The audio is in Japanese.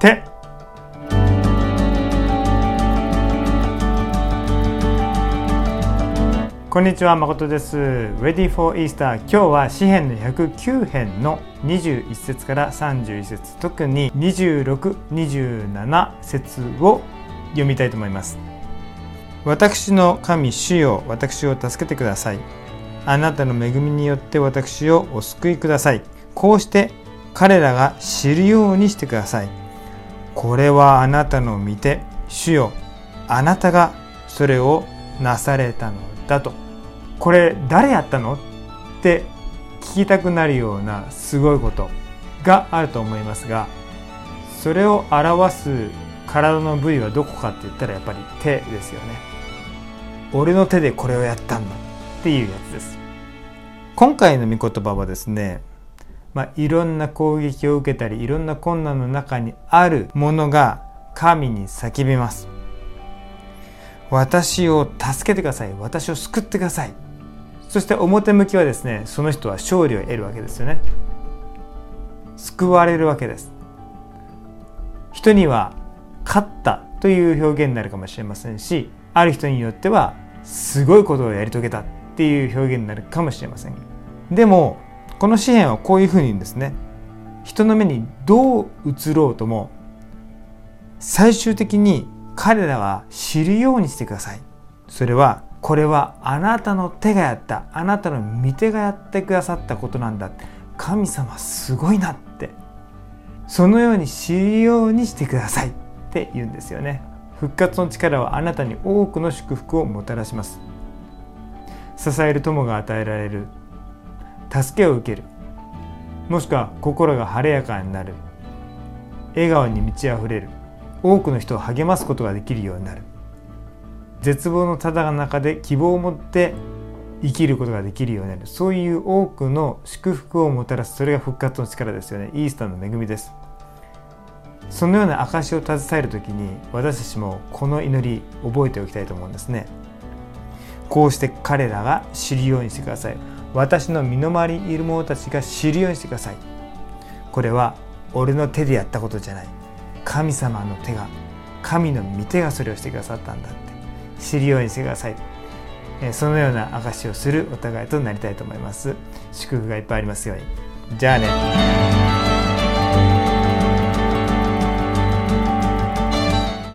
手こんにちは誠です。Ready for Easter 今日は詩編の109編の21節から31節。特に2627節を読みたいと思います。私の神主よ私を助けてください。あなたの恵みによって私をお救いください。こうして彼らが知るようにしてください。これはあなたの見て主よあなたがそれをなされたのだと。これ誰やったのって聞きたくなるようなすごいことがあると思いますがそれを表す体の部位はどこかって言ったらやっぱり手ですよね。俺の手でこれをやったんだっていうやつです。今回の御言葉はですねまあ、いろんな攻撃を受けたりいろんな困難の中にあるものが神に叫びます。私を助けてください。私を救ってください。そして表向きはですねその人は勝利を得るわけですよね。救われるわけです。人には勝ったという表現になるかもしれませんしある人によってはすごいことをやり遂げたっていう表現になるかもしれません。でもこの詩篇はこういうふうにですね人の目にどう映ろうとも最終的に彼らは知るようにしてください。それはこれはあなたの手がやったあなたの御手がやってくださったことなんだ神様すごいなってそのように知るようにしてくださいって言うんですよね。復活の力はあなたに多くの祝福をもたらします。支える友が与えられる助けを受ける。もしくは心が晴れやかになる。笑顔に満ち溢れる。多くの人を励ますことができるようになる。絶望のただの中で希望を持って生きることができるようになる。そういう多くの祝福をもたらす。それが復活の力ですよね。イースターの恵みです。そのような証を携える時に私たちもこの祈り覚えておきたいと思うんですね。こうして彼らが知るようにしてください。私の身の回りにいる者たちが知るようにしてください。これは俺の手でやったことじゃない。神様の手が神の御手がそれをしてくださったんだって。知るようにしてください。そのような証しをするお互いとなりたいと思います。祝福がいっぱいありますように。じゃあね。